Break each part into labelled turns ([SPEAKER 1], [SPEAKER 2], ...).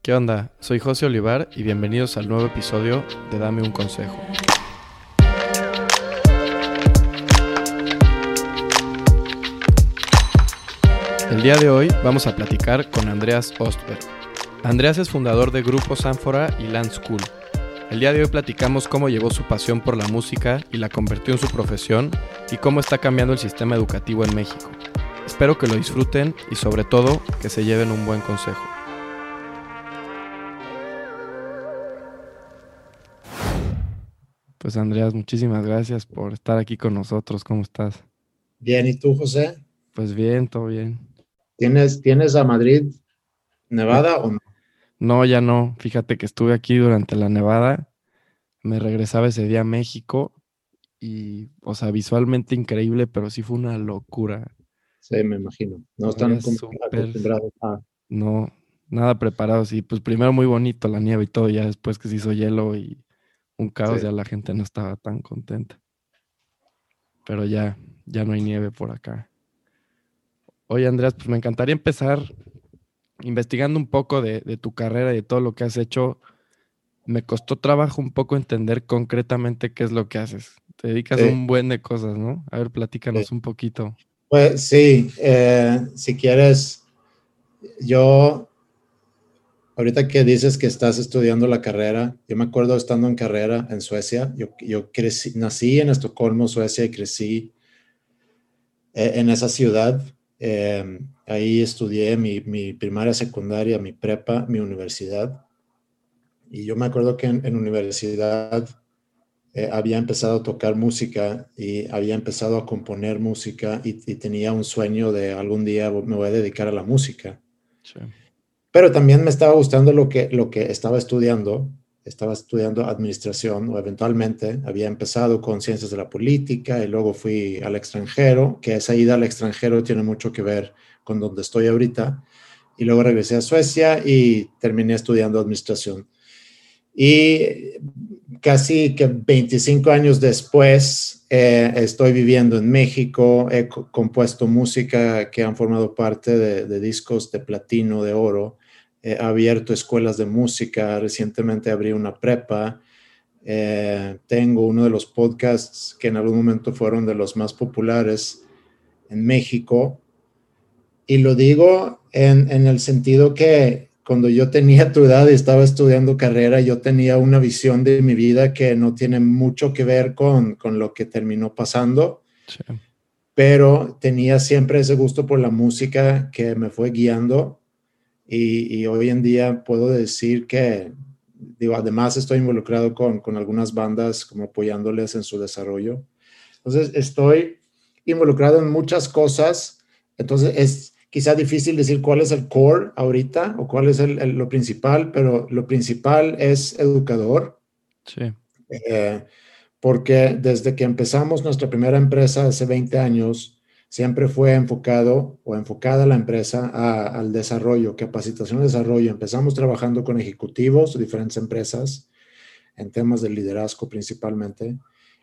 [SPEAKER 1] ¿Qué onda? Soy José Olivar y bienvenidos al nuevo episodio de Dame un Consejo. El día de hoy vamos a platicar con Andreas Ostberg. Andreas es fundador de Grupo Sanfora y Land School. El día de hoy platicamos cómo llevó su pasión por la música y la convirtió en su profesión y cómo está cambiando el sistema educativo en México. Espero que lo disfruten y sobre todo que se lleven un buen consejo. Pues Andreas, muchísimas gracias por estar aquí con nosotros. ¿Cómo estás?
[SPEAKER 2] Bien, ¿y tú, José?
[SPEAKER 1] Pues bien, todo bien.
[SPEAKER 2] ¿Tienes, ¿tienes a Madrid, Nevada o no?
[SPEAKER 1] No, ya no. Fíjate que estuve aquí durante la nevada. Me regresaba ese día a México y, o sea, visualmente increíble, pero sí fue una locura.
[SPEAKER 2] Sí, me imagino. No están acostumbrados a...
[SPEAKER 1] No, nada preparados. Y pues primero muy bonito la nieve y todo, ya después que se hizo hielo y un caos, ya la gente no estaba tan contenta. Pero ya, ya no hay nieve por acá. Oye, Andrés, pues me encantaría empezar investigando un poco de, tu carrera y de todo lo que has hecho. Me costó trabajo un poco entender concretamente qué es lo que haces. Te dedicas a un buen de cosas, ¿no? A ver, platícanos un poquito.
[SPEAKER 2] Pues sí, eh, si quieres, yo Ahorita que dices que estás estudiando la carrera, yo me acuerdo estando en carrera en Suecia, yo, yo crecí, nací en Estocolmo, Suecia, y crecí eh, en esa ciudad. Eh, ahí estudié mi, mi, primaria, secundaria, mi prepa, mi universidad. Y yo me acuerdo que en, universidad eh, había empezado a tocar música y había empezado a componer música y, y, tenía un sueño de algún día me voy a dedicar a la música. Sí. Pero también me estaba gustando lo que, lo que estaba estudiando. Estaba estudiando administración o eventualmente había empezado con ciencias de la política y luego fui al extranjero, que esa ida al extranjero tiene mucho que ver con donde estoy ahorita. Y luego regresé a Suecia y terminé estudiando administración. Y casi que 25 años después eh, estoy viviendo en México, he compuesto música que han formado parte de, de discos de platino, de oro, he abierto escuelas de música, recientemente abrí una prepa, eh, tengo uno de los podcasts que en algún momento fueron de los más populares en México. Y lo digo en, el sentido que cuando yo tenía tu edad y estaba estudiando carrera, yo tenía una visión de mi vida que no tiene mucho que ver con, con lo que terminó pasando. Pero tenía siempre ese gusto por la música que me fue guiando y, hoy en día puedo decir que, digo, además estoy involucrado con, con algunas bandas como apoyándoles en su desarrollo. Entonces, estoy involucrado en muchas cosas. Entonces, es quizá difícil decir cuál es el core ahorita o cuál es el, lo principal, pero lo principal es educador.
[SPEAKER 1] Sí.
[SPEAKER 2] Eh, porque desde que empezamos nuestra primera empresa hace 20 años, siempre fue enfocado o enfocada la empresa al desarrollo, capacitación y desarrollo. Empezamos trabajando con ejecutivos de diferentes empresas en temas de liderazgo principalmente.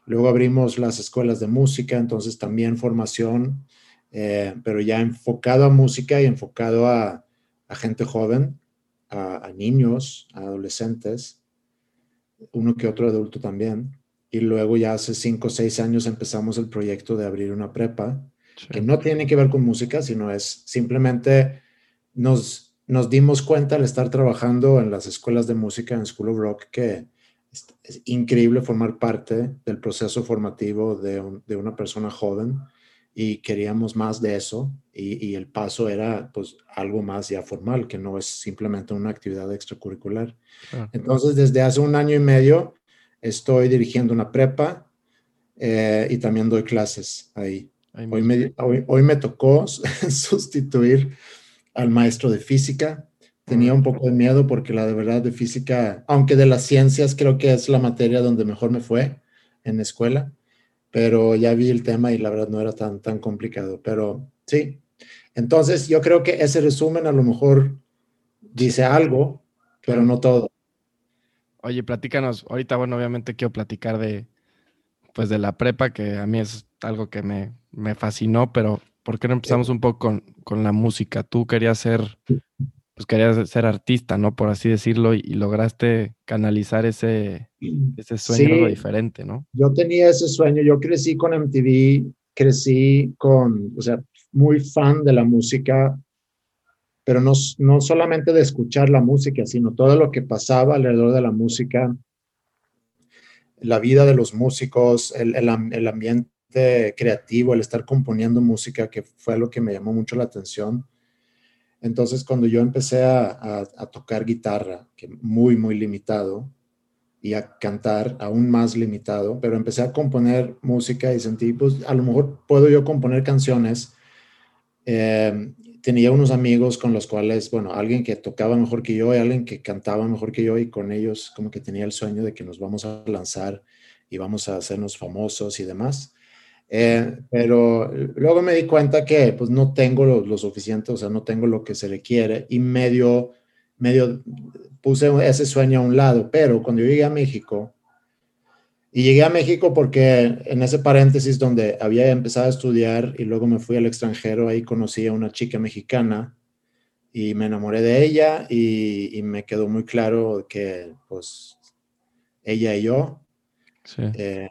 [SPEAKER 2] Luego abrimos las escuelas de música, entonces también formación, eh, pero ya enfocado a música y enfocado a, gente joven, a, a, niños, a adolescentes, uno que otro adulto también. Y luego ya hace cinco o seis años empezamos el proyecto de abrir una prepa que no tiene que ver con música, sino es simplemente nos, nos dimos cuenta al estar trabajando en las escuelas de música en School of Rock que es, increíble formar parte del proceso formativo de, de, una persona joven y queríamos más de eso y, y, el paso era pues algo más ya formal, que no es simplemente una actividad extracurricular. Entonces, desde hace un año y medio estoy dirigiendo una prepa eh, y también doy clases ahí. Hoy me, hoy, me, tocó sustituir al maestro de física. Tenía un poco de miedo porque la de verdad de física, aunque de las ciencias creo que es la materia donde mejor me fue en la escuela, pero ya vi el tema y la verdad no era tan, tan complicado. Pero sí, entonces yo creo que ese resumen a lo mejor dice algo, pero no todo.
[SPEAKER 1] Oye, platícanos, ahorita bueno, obviamente quiero platicar de, pues de la prepa, que a mí es algo que me, me fascinó, pero ¿por qué no empezamos un poco con, con, la música? Tú querías ser pues querías ser artista, ¿no? Por así decirlo, y, lograste canalizar ese, ese sueño diferente, ¿no?
[SPEAKER 2] Yo tenía ese sueño, yo crecí con MTV, crecí con, o sea, muy fan de la música, pero no, no solamente de escuchar la música, sino todo lo que pasaba alrededor de la música, la vida de los músicos, el, el, ambiente creativo, el estar componiendo música, que fue lo que me llamó mucho la atención entonces, cuando yo empecé a, tocar guitarra, que muy, muy limitado, y a cantar aún más limitado, pero empecé a componer música y sentí, pues a lo mejor puedo yo componer canciones. Eh, tenía unos amigos con los cuales, bueno, alguien que tocaba mejor que yo y alguien que cantaba mejor que yo y con ellos como que tenía el sueño de que nos vamos a lanzar y vamos a hacernos famosos y demás. Eh, pero luego me di cuenta que pues no tengo lo, suficiente, o sea, no tengo lo que se requiere y medio, medio puse ese sueño a un lado, pero cuando yo llegué a México, y llegué a México porque en ese paréntesis donde había empezado a estudiar y luego me fui al extranjero, ahí conocí a una chica mexicana y me enamoré de ella y, me quedó muy claro que pues ella y yo eh,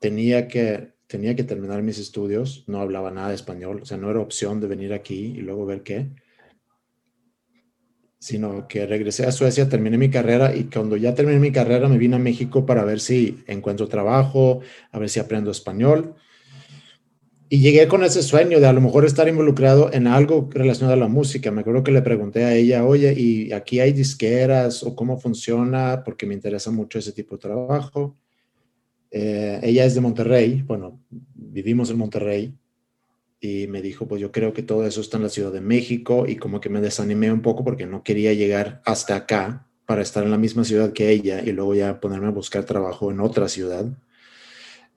[SPEAKER 2] tenía que tenía que terminar mis estudios, no hablaba nada de español, o sea, no era opción de venir aquí y luego ver qué, sino que regresé a Suecia, terminé mi carrera y cuando ya terminé mi carrera me vine a México para ver si encuentro trabajo, a ver si aprendo español. Y llegué con ese sueño de a lo mejor estar involucrado en algo relacionado a la música. Me acuerdo que le pregunté a ella, oye, ¿y aquí hay disqueras o cómo funciona? Porque me interesa mucho ese tipo de trabajo. Eh, ella es de Monterrey, bueno, vivimos en Monterrey y me dijo, pues yo creo que todo eso está en la Ciudad de México y como que me desanimé un poco porque no quería llegar hasta acá para estar en la misma ciudad que ella y luego ya ponerme a buscar trabajo en otra ciudad.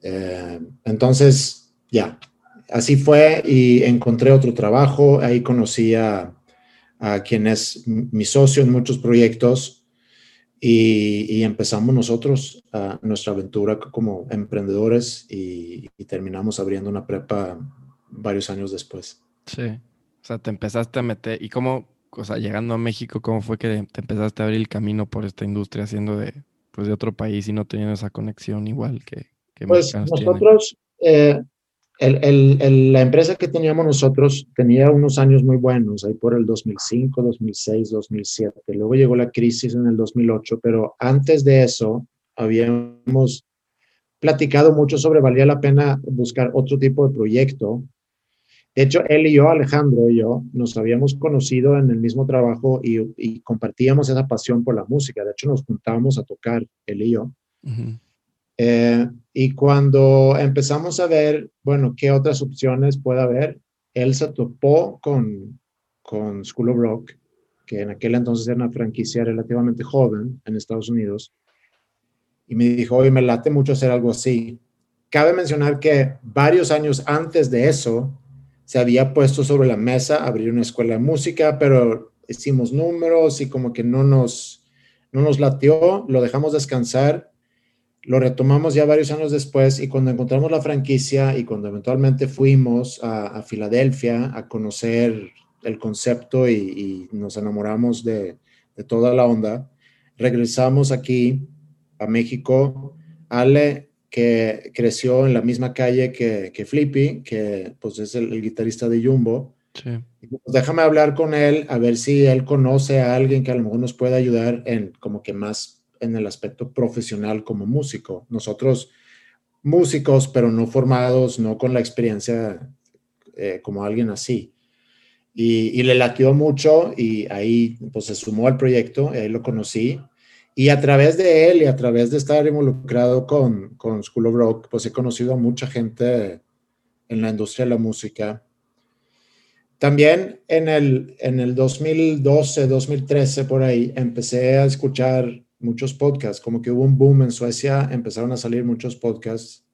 [SPEAKER 2] Eh, entonces, ya, así fue y encontré otro trabajo, ahí conocí a, a quien es mi socio en muchos proyectos y, empezamos nosotros nuestra aventura como emprendedores y, terminamos abriendo una prepa varios años después.
[SPEAKER 1] Sí, o sea, te empezaste a meter, ¿y cómo, o sea, llegando a México, cómo fue que te empezaste a abrir el camino por esta industria, siendo de, pues, de otro país y no teniendo esa conexión igual que... que
[SPEAKER 2] pues nosotros, eh, la empresa que teníamos nosotros tenía unos años muy buenos, ahí por el 2005, 2006, 2007. Luego llegó la crisis en el 2008, pero antes de eso habíamos platicado mucho sobre valía la pena buscar otro tipo de proyecto. De hecho, él y yo, Alejandro y yo, nos habíamos conocido en el mismo trabajo y, compartíamos esa pasión por la música. De hecho, nos juntábamos a tocar, él y yo. Eh, y cuando empezamos a ver, bueno, qué otras opciones puede haber, él se topó con, con School of Rock, que en aquel entonces era una franquicia relativamente joven en Estados Unidos, y me dijo, oye, me late mucho hacer algo así. Cabe mencionar que varios años antes de eso, se había puesto sobre la mesa abrir una escuela de música, pero hicimos números y como que no nos, no nos latió, lo dejamos descansar lo retomamos ya varios años después y cuando encontramos la franquicia y cuando eventualmente fuimos a, Filadelfia a conocer el concepto y, nos enamoramos de, toda la onda, regresamos aquí a México. Ale, que creció en la misma calle que, que Flippy, que pues es el, guitarrista de Jumbo. Pues, déjame hablar con él a ver si él conoce a alguien que a lo mejor nos pueda ayudar en como que más en el aspecto profesional como músico. Nosotros, músicos, pero no formados, no con la experiencia eh, como alguien así. Y, le latió mucho y ahí pues se sumó al proyecto, ahí lo conocí. Y a través de él y a través de estar involucrado con, con School of Rock, pues he conocido a mucha gente en la industria de la música. También en el, en el 2012, 2013, por ahí, empecé a escuchar muchos podcasts, como que hubo un boom en Suecia, empezaron a salir muchos podcasts,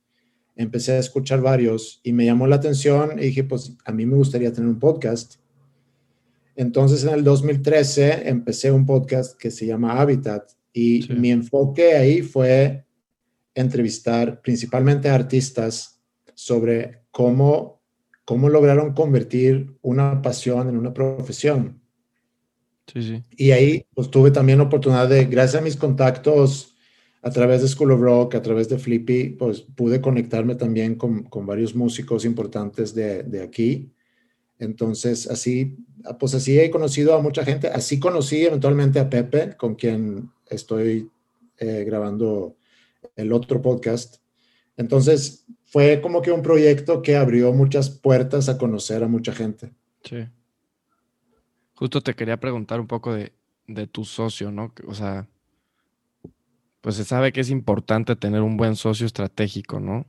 [SPEAKER 2] empecé a escuchar varios y me llamó la atención y dije, pues a mí me gustaría tener un podcast. Entonces en el 2013 empecé un podcast que se llama Habitat y mi enfoque ahí fue entrevistar principalmente a artistas sobre cómo, cómo lograron convertir una pasión en una profesión.
[SPEAKER 1] Sí, sí.
[SPEAKER 2] Y ahí pues tuve también la oportunidad de, gracias a mis contactos a través de School of Rock, a través de Flippy, pues pude conectarme también con, con varios músicos importantes de, de, aquí. Entonces, así, pues así he conocido a mucha gente. Así conocí eventualmente a Pepe, con quien estoy eh, grabando el otro podcast. Entonces, fue como que un proyecto que abrió muchas puertas a conocer a mucha gente.
[SPEAKER 1] Sí. Justo te quería preguntar un poco de, de tu socio, ¿no? O sea, pues se sabe que es importante tener un buen socio estratégico, ¿no?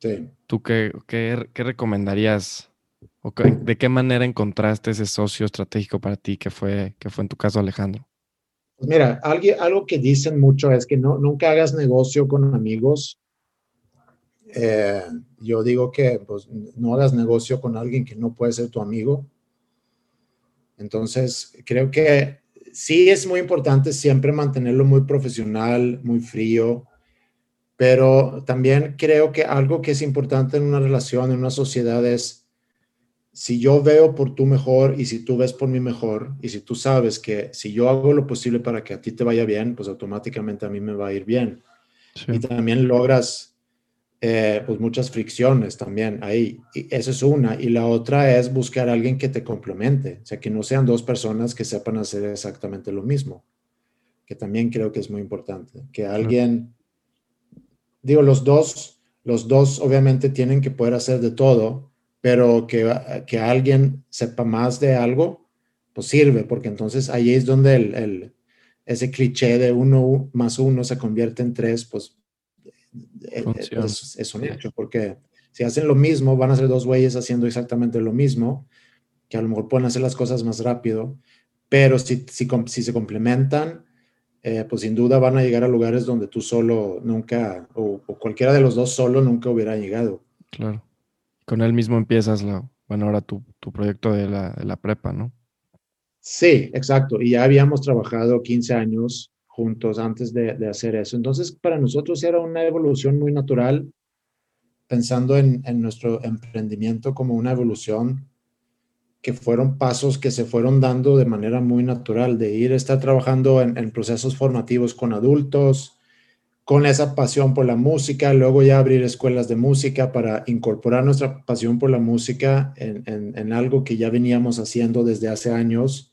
[SPEAKER 2] Sí.
[SPEAKER 1] ¿Tú qué, qué, qué recomendarías o de qué manera encontraste ese socio estratégico para ti que fue, que fue en tu caso Alejandro?
[SPEAKER 2] Pues mira, algo que dicen mucho es que no, nunca hagas negocio con amigos. Eh, yo digo que pues, no hagas negocio con alguien que no puede ser tu amigo. Entonces, creo que sí es muy importante siempre mantenerlo muy profesional, muy frío, pero también creo que algo que es importante en una relación, en una sociedad es si yo veo por tu mejor y si tú ves por mi mejor y si tú sabes que si yo hago lo posible para que a ti te vaya bien, pues automáticamente a mí me va a ir bien. Y también logras eh, pues muchas fricciones también ahí. Y esa es una. Y la otra es buscar a alguien que te complemente, o sea, que no sean dos personas que sepan hacer exactamente lo mismo, que también creo que es muy importante. Que alguien, digo, los dos, los dos obviamente tienen que poder hacer de todo, pero que, que alguien sepa más de algo, pues sirve, porque entonces ahí es donde el, el, ese cliché de uno más uno se convierte en tres, pues eh, eh, es, es, un hecho, porque si hacen lo mismo, van a ser dos güeyes haciendo exactamente lo mismo, que a lo mejor pueden hacer las cosas más rápido, pero si, si, si se complementan, eh, pues sin duda van a llegar a lugares donde tú solo nunca, o, o cualquiera de los dos solo nunca hubiera llegado.
[SPEAKER 1] Claro. Con él mismo empiezas, la, bueno, ahora tu, tu proyecto de la, de la, prepa, ¿no?
[SPEAKER 2] Sí, exacto. Y ya habíamos trabajado 15 años juntos antes de, de hacer eso. Entonces, para nosotros era una evolución muy natural, pensando en, en nuestro emprendimiento como una evolución que fueron pasos que se fueron dando de manera muy natural, de ir a estar trabajando en, en procesos formativos con adultos, con esa pasión por la música, luego ya abrir escuelas de música para incorporar nuestra pasión por la música en, algo que ya veníamos haciendo desde hace años.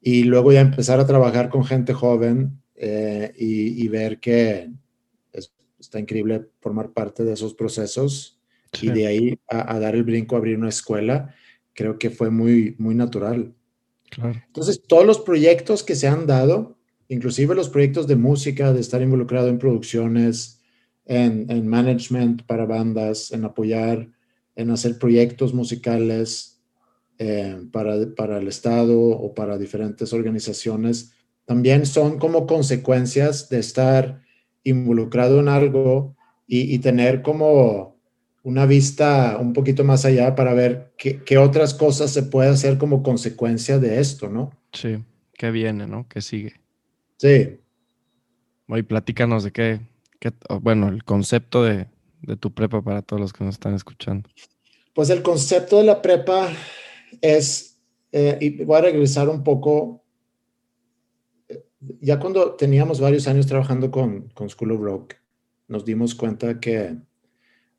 [SPEAKER 2] Y luego ya empezar a trabajar con gente joven eh, y, ver que está increíble formar parte de esos procesos y de ahí a, dar el brinco a abrir una escuela, creo que fue muy, muy natural. Entonces, todos los proyectos que se han dado, inclusive los proyectos de música, de estar involucrado en producciones, en, management para bandas, en apoyar, en hacer proyectos musicales eh, para, el Estado o para diferentes organizaciones, también son como consecuencias de estar involucrado en algo y, tener como una vista un poquito más allá para ver qué, qué, otras cosas se puede hacer como consecuencia de esto, ¿no?
[SPEAKER 1] Sí, qué viene, ¿no? ¿Qué sigue?
[SPEAKER 2] Sí.
[SPEAKER 1] Oye, platícanos de qué, bueno, el concepto de, tu prepa para todos los que nos están escuchando.
[SPEAKER 2] Pues el concepto de la prepa es, eh, y voy a regresar un poco, ya cuando teníamos varios años trabajando con, con School of Rock, nos dimos cuenta que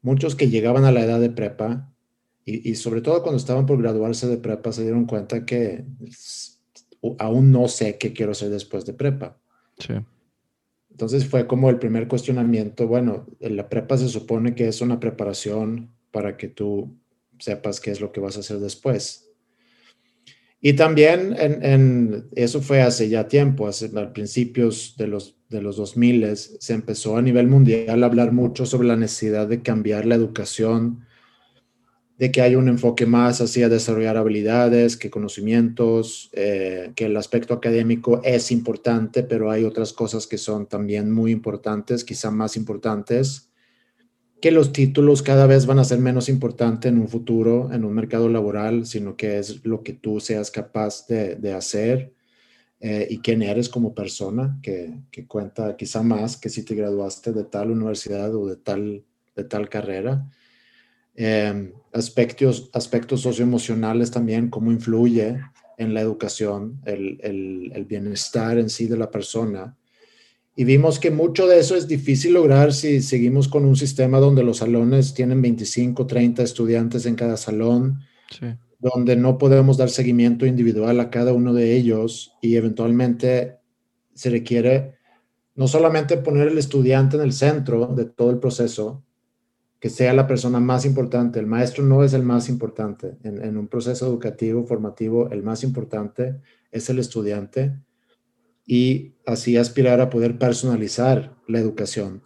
[SPEAKER 2] muchos que llegaban a la edad de prepa, y, y sobre todo cuando estaban por graduarse de prepa, se dieron cuenta que aún no sé qué quiero hacer después de prepa.
[SPEAKER 1] Sí.
[SPEAKER 2] Entonces fue como el primer cuestionamiento, bueno, la prepa se supone que es una preparación para que tú sepas qué es lo que vas a hacer después. Y también en, eso fue hace ya tiempo, hace, a principios de los, de los 2000 se empezó a nivel mundial a hablar mucho sobre la necesidad de cambiar la educación de que hay un enfoque más hacia desarrollar habilidades que conocimientos, eh, que el aspecto académico es importante, pero hay otras cosas que son también muy importantes, quizá más importantes, que los títulos cada vez van a ser menos importantes en un futuro, en un mercado laboral, sino que es lo que tú seas capaz de, hacer eh, y quién eres como persona, que, que, cuenta quizá más que si te graduaste de tal universidad o de tal, de tal carrera. Em, aspectos, aspectos socioemocionales también, cómo influye en la educación, el, el, bienestar en sí de la persona. Y vimos que mucho de eso es difícil lograr si seguimos con un sistema donde los salones tienen 25, 30 estudiantes en cada salón, donde no podemos dar seguimiento individual a cada uno de ellos y eventualmente se requiere no solamente poner el estudiante en el centro de todo el proceso, que sea la persona más importante. El maestro no es el más importante. En, un proceso educativo, formativo, el más importante es el estudiante y así aspirar a poder personalizar la educación,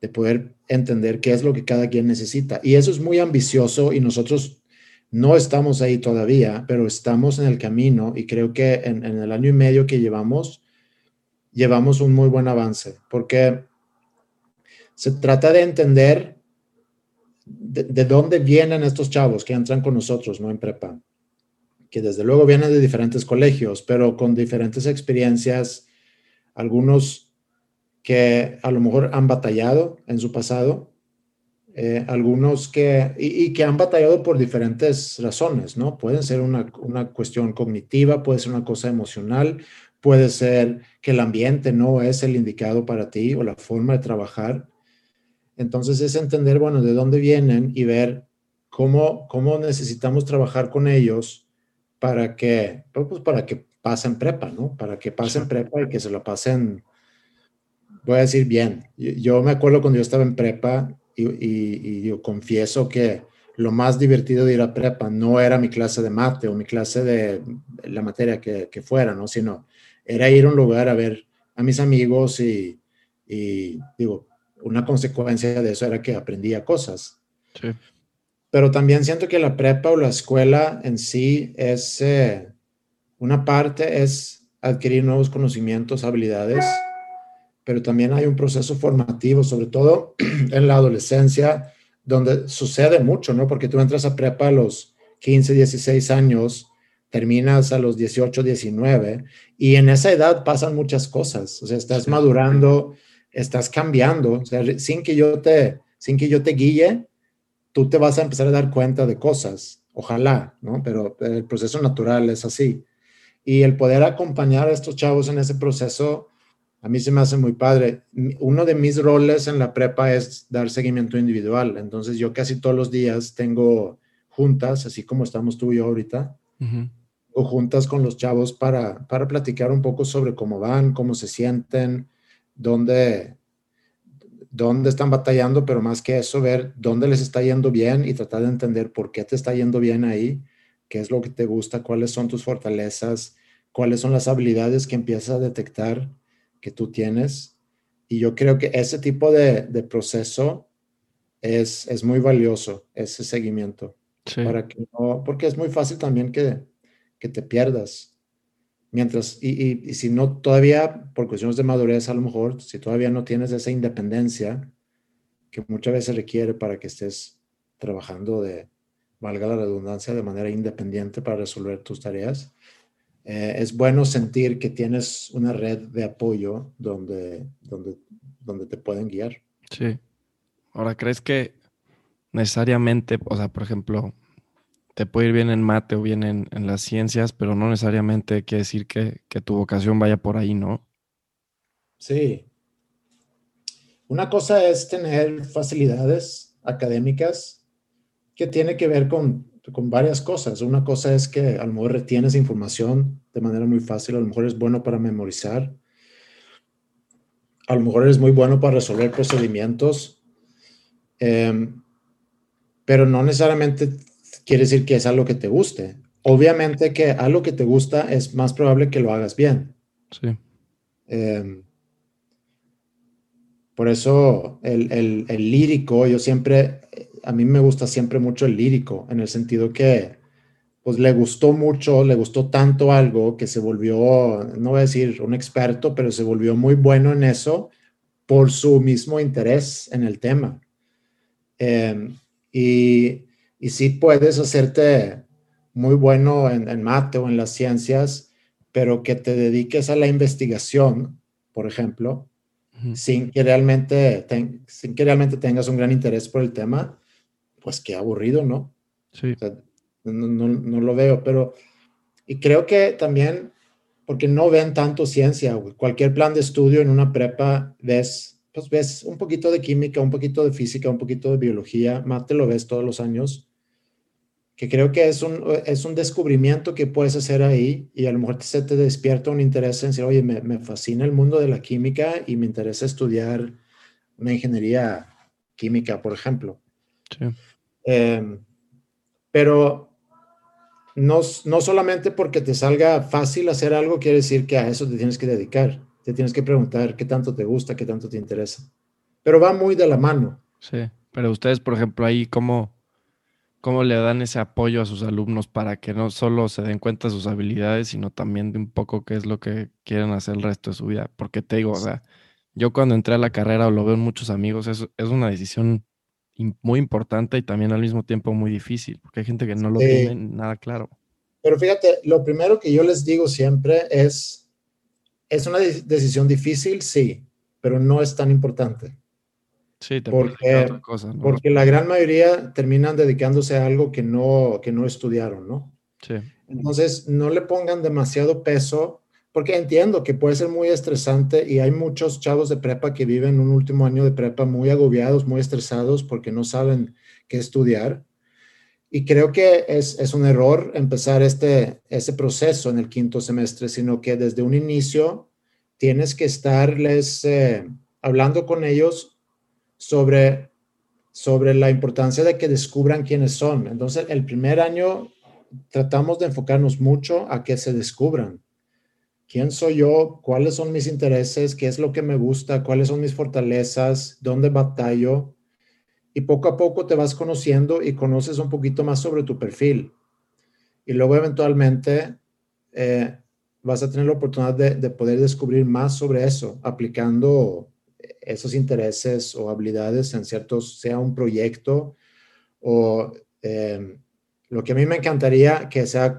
[SPEAKER 2] de poder entender qué es lo que cada quien necesita. Y eso es muy ambicioso y nosotros no estamos ahí todavía, pero estamos en el camino y creo que en, el año y medio que llevamos, llevamos un muy buen avance, porque se trata de entender de, dónde vienen estos chavos que entran con nosotros, ¿no? En prepa. Que desde luego vienen de diferentes colegios, pero con diferentes experiencias, algunos que a lo mejor han batallado en su pasado, eh, algunos que, y, que han batallado por diferentes razones, ¿no? Pueden ser una, una cuestión cognitiva, puede ser una cosa emocional, puede ser que el ambiente no es el indicado para ti o la forma de trabajar. Entonces es entender, bueno, de dónde vienen y ver cómo, cómo necesitamos trabajar con ellos para que, pues para que pasen prepa, ¿no? Para que pasen prepa y que se lo pasen, voy a decir bien. Yo, me acuerdo cuando yo estaba en prepa y, yo confieso que lo más divertido de ir a prepa no era mi clase de mate o mi clase de la materia que, que fuera, ¿no? Sino era ir a un lugar a ver a mis amigos y, y digo, una consecuencia de eso era que aprendía cosas. Sí. Pero también siento que la prepa o la escuela en sí es, eh, una parte es adquirir nuevos conocimientos, habilidades, pero también hay un proceso formativo, sobre todo en la adolescencia, donde sucede mucho, ¿no? Porque tú entras a prepa a los 15, 16 años, terminas a los 18, 19, y en esa edad pasan muchas cosas, o sea, estás madurando, estás cambiando, o sea, sin que yo te, sin que yo te guíe, tú te vas a empezar a dar cuenta de cosas, ojalá, ¿no? Pero el proceso natural es así. Y el poder acompañar a estos chavos en ese proceso, a mí se me hace muy padre. Uno de mis roles en la prepa es dar seguimiento individual. Entonces yo casi todos los días tengo juntas, así como estamos tú y yo ahorita, o juntas con los chavos para, para platicar un poco sobre cómo van, cómo se sienten, dónde, dónde están batallando, pero más que eso, ver dónde les está yendo bien y tratar de entender por qué te está yendo bien ahí, qué es lo que te gusta, cuáles son tus fortalezas, cuáles son las habilidades que empiezas a detectar que tú tienes. Y yo creo que ese tipo de, proceso es, es, muy valioso, ese seguimiento. Para que porque es muy fácil también que, que te pierdas Mientras, y, si no, todavía por cuestiones de madurez, a lo mejor, si todavía no tienes esa independencia que muchas veces requiere para que estés trabajando de, valga la redundancia, de manera independiente para resolver tus tareas, eh, es bueno sentir que tienes una red de apoyo donde, donde, donde te pueden guiar.
[SPEAKER 1] Sí. Ahora, ¿crees que necesariamente, o sea, por ejemplo, te puede ir bien en mate o bien en, las ciencias, pero no necesariamente quiere decir que, tu vocación vaya por ahí, ¿no?
[SPEAKER 2] Sí. Una cosa es tener facilidades académicas que tiene que ver con, con varias cosas. Una cosa es que a lo mejor retienes información de manera muy fácil, a lo mejor es bueno para memorizar, a lo mejor eres muy bueno para resolver procedimientos, em, pero no necesariamente quiere decir que es algo que te guste. Obviamente que algo que te gusta es más probable que lo hagas bien. Sí. Em, por eso el, el, lírico, yo siempre, a mí me gusta siempre mucho el lírico, en el sentido que pues le gustó mucho, le gustó tanto algo que se volvió, no voy a decir un experto, pero se volvió muy bueno en eso por su mismo interés en el tema. Em, y y sí puedes hacerte muy bueno en, mate o en las ciencias, pero que te dediques a la investigación, por ejemplo, sin, que realmente sin que realmente tengas un gran interés por el tema, pues qué aburrido, ¿no? Sí. no, no, lo veo, pero Y creo que también, porque no ven tanto ciencia, cualquier plan de estudio en una prepa ves, pues ves un poquito de química, un poquito de física, un poquito de biología, más te lo ves todos los años, que creo que es un, es un descubrimiento que puedes hacer ahí y a lo mejor se te despierta un interés en decir, oye, me, me fascina el mundo de la química y me interesa estudiar una ingeniería química, por ejemplo. Sí. Em, pero no, no solamente porque te salga fácil hacer algo quiere decir que a eso te tienes que dedicar. Te tienes que preguntar qué tanto te gusta, qué tanto te interesa. Pero va muy de la mano.
[SPEAKER 1] Sí, pero ustedes, por ejemplo, ahí, ¿cómo, cómo le dan ese apoyo a sus alumnos para que no solo se den cuenta de sus habilidades, sino también de un poco qué es lo que quieren hacer el resto de su vida? Porque te digo, o sea, yo cuando entré a la carrera o lo veo en muchos amigos, es, es una decisión muy importante y también al mismo tiempo muy difícil, porque hay gente que no lo tiene nada claro.
[SPEAKER 2] Pero fíjate, lo primero que yo les digo siempre es, es una decisión difícil, sí, pero no es tan importante.
[SPEAKER 1] Sí, te
[SPEAKER 2] porque, otra cosa, porque la gran mayoría terminan dedicándose a algo que no, que no estudiaron, ¿no?
[SPEAKER 1] Sí.
[SPEAKER 2] Entonces, no le pongan demasiado peso porque entiendo que puede ser muy estresante y hay muchos chavos de prepa que viven un último año de prepa muy agobiados, muy estresados porque no saben qué estudiar. Y creo que es, es un error empezar este, ese proceso en el quinto semestre, sino que desde un inicio tienes que estarles eh, hablando con ellos sobre, sobre la importancia de que descubran quiénes son. Entonces, el primer año tratamos de enfocarnos mucho a que se descubran quién soy yo, cuáles son mis intereses, qué es lo que me gusta, cuáles son mis fortalezas, dónde batallo. Y poco a poco te vas conociendo y conoces un poquito más sobre tu perfil. Y luego eventualmente eh, vas a tener la oportunidad de, poder descubrir más sobre eso, aplicando esos intereses o habilidades en ciertos, sea un proyecto o eh, lo que a mí me encantaría, que se ha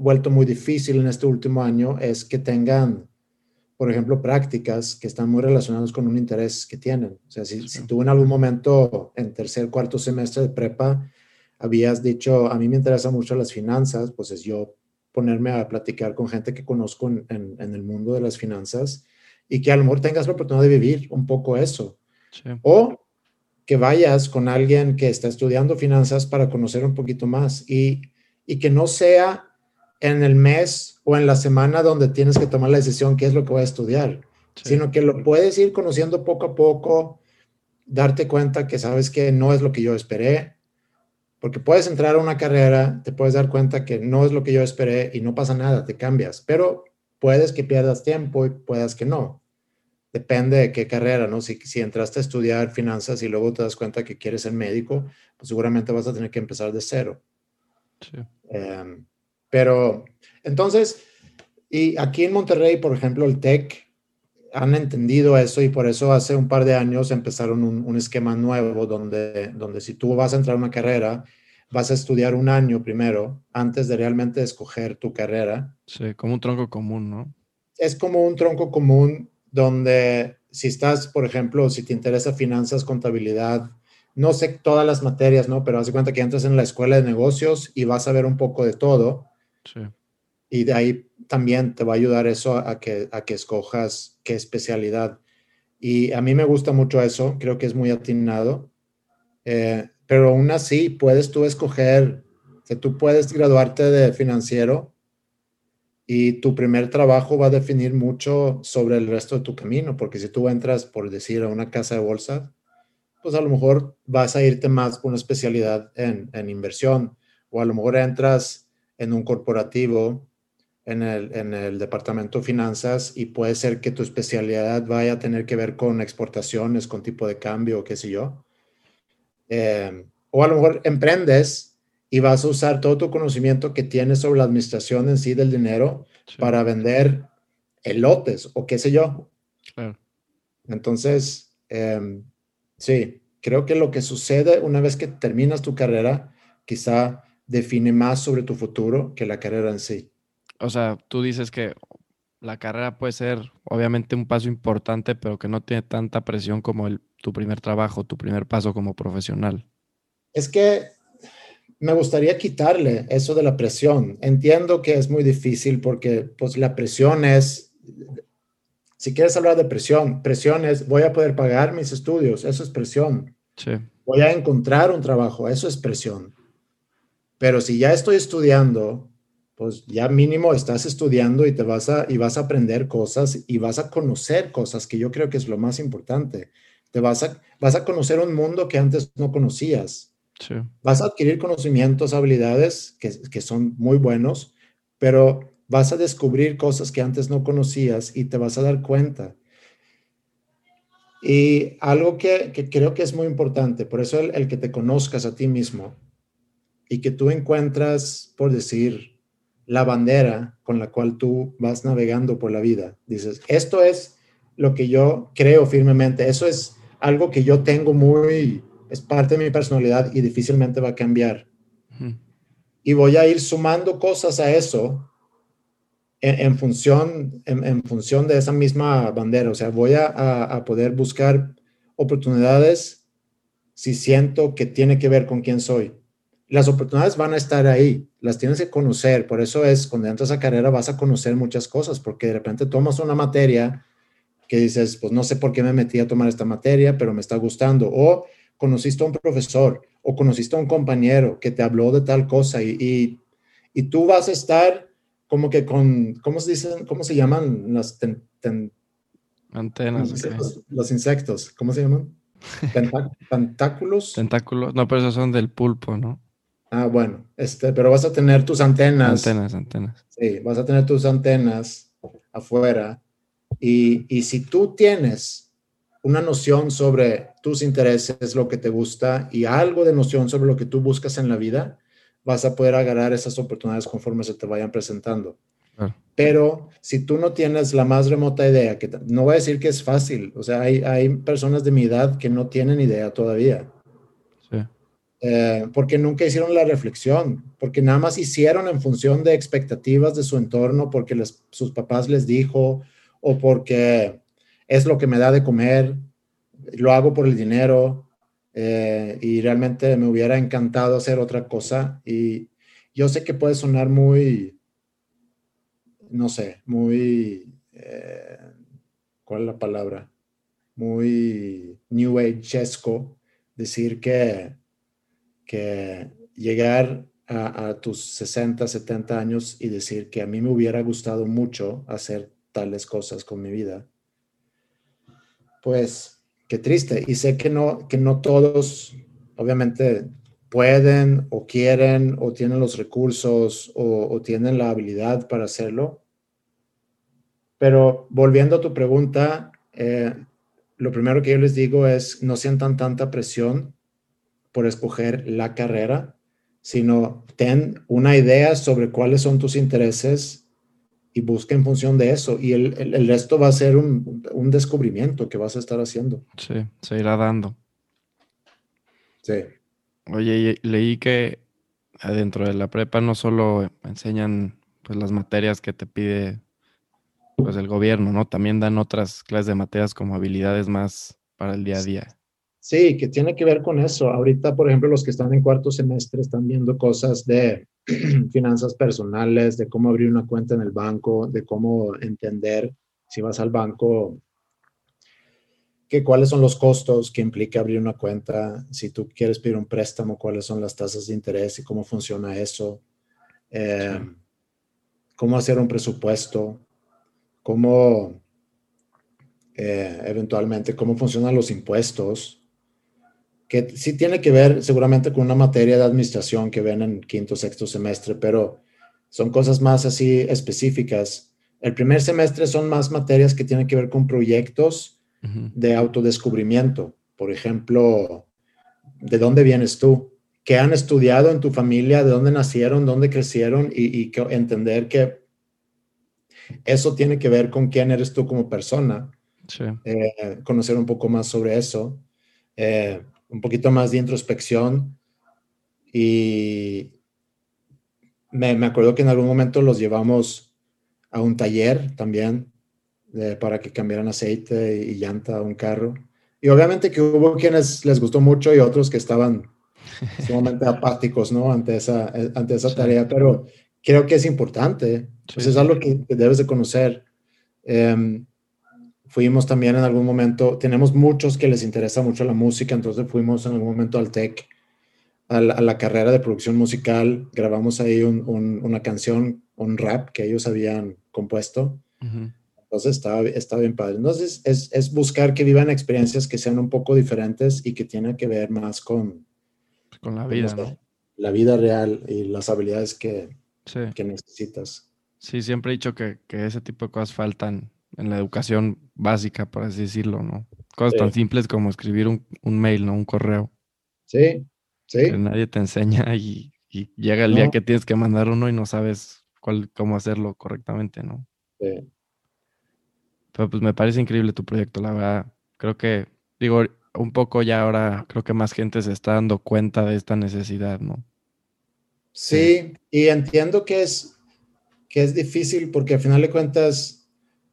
[SPEAKER 2] vuelto muy difícil en este último año, es que tengan, por ejemplo, prácticas que están muy relacionadas con un interés que tienen. O sea, si, si tú en algún momento en tercer, cuarto semestre de prepa habías dicho, a mí me interesan mucho las finanzas, pues es yo ponerme a platicar con gente que conozco en, en, el mundo de las finanzas y que a lo mejor tengas la oportunidad de vivir un poco eso. O que vayas con alguien que está estudiando finanzas para conocer un poquito más y, y que no sea en el mes o en la semana donde tienes que tomar la decisión qué es lo que voy a estudiar, sino que lo puedes ir conociendo poco a poco, darte cuenta que sabes que no es lo que yo esperé, porque puedes entrar a una carrera, te puedes dar cuenta que no es lo que yo esperé y no pasa nada, te cambias, pero puedes que pierdas tiempo y puedas que no depende de qué carrera, ¿no? Si, si entraste a estudiar finanzas y luego te das cuenta que quieres ser médico, pues seguramente vas a tener que empezar de cero.
[SPEAKER 1] Sí.
[SPEAKER 2] Em, pero entonces, y aquí en Monterrey, por ejemplo, el TEC han entendido eso y por eso hace un par de años empezaron un, un, esquema nuevo donde, donde si tú vas a entrar a una carrera, vas a estudiar un año primero antes de realmente escoger tu carrera.
[SPEAKER 1] Sí, como un tronco común, ¿no?
[SPEAKER 2] Es como un tronco común donde si estás, por ejemplo, si te interesa finanzas, contabilidad, no sé todas las materias, ¿no? Pero haz de cuenta que entras en la escuela de negocios y vas a ver un poco de todo.
[SPEAKER 1] Sí.
[SPEAKER 2] Y de ahí también te va a ayudar eso a que, a que escojas qué especialidad. Y a mí me gusta mucho eso, creo que es muy atinado. Eh, pero aún así, puedes tú escoger, que tú puedes graduarte de financiero y tu primer trabajo va a definir mucho sobre el resto de tu camino, porque si tú entras, por decir, a una casa de bolsa, pues a lo mejor vas a irte más por una especialidad en, inversión, o a lo mejor entras en un corporativo, en el, en el departamento de finanzas, y puede ser que tu especialidad vaya a tener que ver con exportaciones, con tipo de cambio, qué sé yo. Eh, o a lo mejor emprendes y vas a usar todo tu conocimiento que tienes sobre la administración en sí del dinero para vender elotes o qué sé yo. Entonces, em, sí, creo que lo que sucede una vez que terminas tu carrera quizá define más sobre tu futuro que la carrera en sí.
[SPEAKER 1] O sea, tú dices que la carrera puede ser obviamente un paso importante, pero que no tiene tanta presión como el, tu primer trabajo, tu primer paso como profesional.
[SPEAKER 2] Es que me gustaría quitarle eso de la presión. Entiendo que es muy difícil porque pues la presión es, si quieres hablar de presión, presión es voy a poder pagar mis estudios, eso es presión. Voy a encontrar un trabajo, eso es presión. Pero si ya estoy estudiando, pues ya mínimo estás estudiando y te vas a y vas a aprender cosas y vas a conocer cosas que yo creo que es lo más importante. Te vas a vas a conocer un mundo que antes no conocías Vas a adquirir conocimientos, habilidades que, son muy buenos, pero vas a descubrir cosas que antes no conocías y te vas a dar cuenta. Y algo que, creo que es muy importante, por eso el, que te conozcas a ti mismo y que tú encuentras, por decir, la bandera con la cual tú vas navegando por la vida. Dices, esto es lo que yo creo firmemente, eso es algo que yo tengo muy, es parte de mi personalidad y difícilmente va a cambiar. Y voy a ir sumando cosas a eso en, función, en, función de esa misma bandera. O sea, voy a, a, poder buscar oportunidades si siento que tiene que ver con quién soy. Las oportunidades van a estar ahí, las tienes que conocer. Por eso es, cuando entras a carrera vas a conocer muchas cosas, porque de repente tomas una materia que dices, pues no sé por qué me metí a tomar esta materia, pero me está gustando. O conociste a un profesor o conociste a un compañero que te habló de tal cosa y, y, tú vas a estar como que con, ¿cómo se dicen? ¿Cómo se llaman las
[SPEAKER 1] antenas?
[SPEAKER 2] Los, insectos, ¿cómo se llaman? tentáculos.
[SPEAKER 1] Tentáculos, no, pero esos son del pulpo, ¿no?
[SPEAKER 2] Ah, bueno, este, pero vas a tener tus antenas.
[SPEAKER 1] Antenas, antenas.
[SPEAKER 2] Sí, vas a tener tus antenas afuera. Y, y si tú tienes una noción sobre tus intereses, lo que te gusta y algo de noción sobre lo que tú buscas en la vida, vas a poder agarrar esas oportunidades conforme se te vayan presentando. Pero si tú no tienes la más remota idea, que no voy a decir que es fácil, o sea, hay, hay personas de mi edad que no tienen idea todavía. Eh, porque nunca hicieron la reflexión, porque nada más hicieron en función de expectativas de su entorno, porque sus papás les dijo o porque es lo que me da de comer, lo hago por el dinero eh, y realmente me hubiera encantado hacer otra cosa. Y yo sé que puede sonar muy, no sé, muy, eh, ¿cuál es la palabra? Muy New Ageesco decir que, que llegar a, tus 60, 70 años y decir que a mí me hubiera gustado mucho hacer tales cosas con mi vida pues qué triste. Y sé que no, que no todos, obviamente, pueden o quieren o tienen los recursos o, tienen la habilidad para hacerlo. Pero volviendo a tu pregunta, eh, lo primero que yo les digo es no sientan tanta presión por escoger la carrera, sino ten una idea sobre cuáles son tus intereses y busca en función de eso. Y el, el, resto va a ser un, un, descubrimiento que vas a estar haciendo.
[SPEAKER 1] Sí, se irá dando.
[SPEAKER 2] Sí.
[SPEAKER 1] Oye, leí que dentro de la prepa no solo enseñan pues las materias que te pide pues el gobierno, ¿no? También dan otras clases de materias como habilidades más para el día a día.
[SPEAKER 2] Sí, que tiene que ver con eso. Ahorita, por ejemplo, los que están en cuarto semestre están viendo cosas de finanzas personales, de cómo abrir una cuenta en el banco, de cómo entender si vas al banco, que cuáles son los costos que implica abrir una cuenta, si tú quieres pedir un préstamo, cuáles son las tasas de interés y cómo funciona eso, eh, cómo hacer un presupuesto, cómo eh, eventualmente cómo funcionan los impuestos, que sí tiene que ver seguramente con una materia de administración que ven en quinto, sexto semestre, pero son cosas más así específicas. El primer semestre son más materias que tienen que ver con proyectos de autodescubrimiento. Por ejemplo, ¿de dónde vienes tú? ¿Qué han estudiado en tu familia? ¿De dónde nacieron? ¿Dónde crecieron? Y, entender que eso tiene que ver con quién eres tú como persona. Eh, conocer un poco más sobre eso. Eh, un poquito más de introspección y me, me, acuerdo que en algún momento los llevamos a un taller también para que cambiaran aceite y llanta a un carro. Y obviamente que hubo quienes les gustó mucho y otros que estaban sumamente apáticos, ¿no? Ante esa, ante esa tarea, pero creo que es importante. Pues es algo que, debes de conocer. Em, fuimos también en algún momento, tenemos muchos que les interesa mucho la música, entonces fuimos en algún momento al TEC, a la, carrera de producción musical, grabamos ahí una canción, un rap que ellos habían compuesto. Entonces estaba, estaba bien padre. Entonces es, es, buscar que vivan experiencias que sean un poco diferentes y que tienen que ver más con,
[SPEAKER 1] con la vida, ¿no?
[SPEAKER 2] La vida real y las habilidades que, que necesitas.
[SPEAKER 1] Sí, siempre he dicho que, que, ese tipo de cosas faltan en la educación básica, por así decirlo, ¿no? Cosas tan simples como escribir un, un, mail, ¿no? Un correo.
[SPEAKER 2] Sí, sí.
[SPEAKER 1] Que nadie te enseña y, y llega el día que tienes que mandar uno y no sabes cuál, cómo hacerlo correctamente, ¿no? Sí. Pero pues me parece increíble tu proyecto, la verdad. Creo que, digo, un poco ya ahora creo que más gente se está dando cuenta de esta necesidad, ¿no?
[SPEAKER 2] Sí, y entiendo que es, que es difícil porque al final de cuentas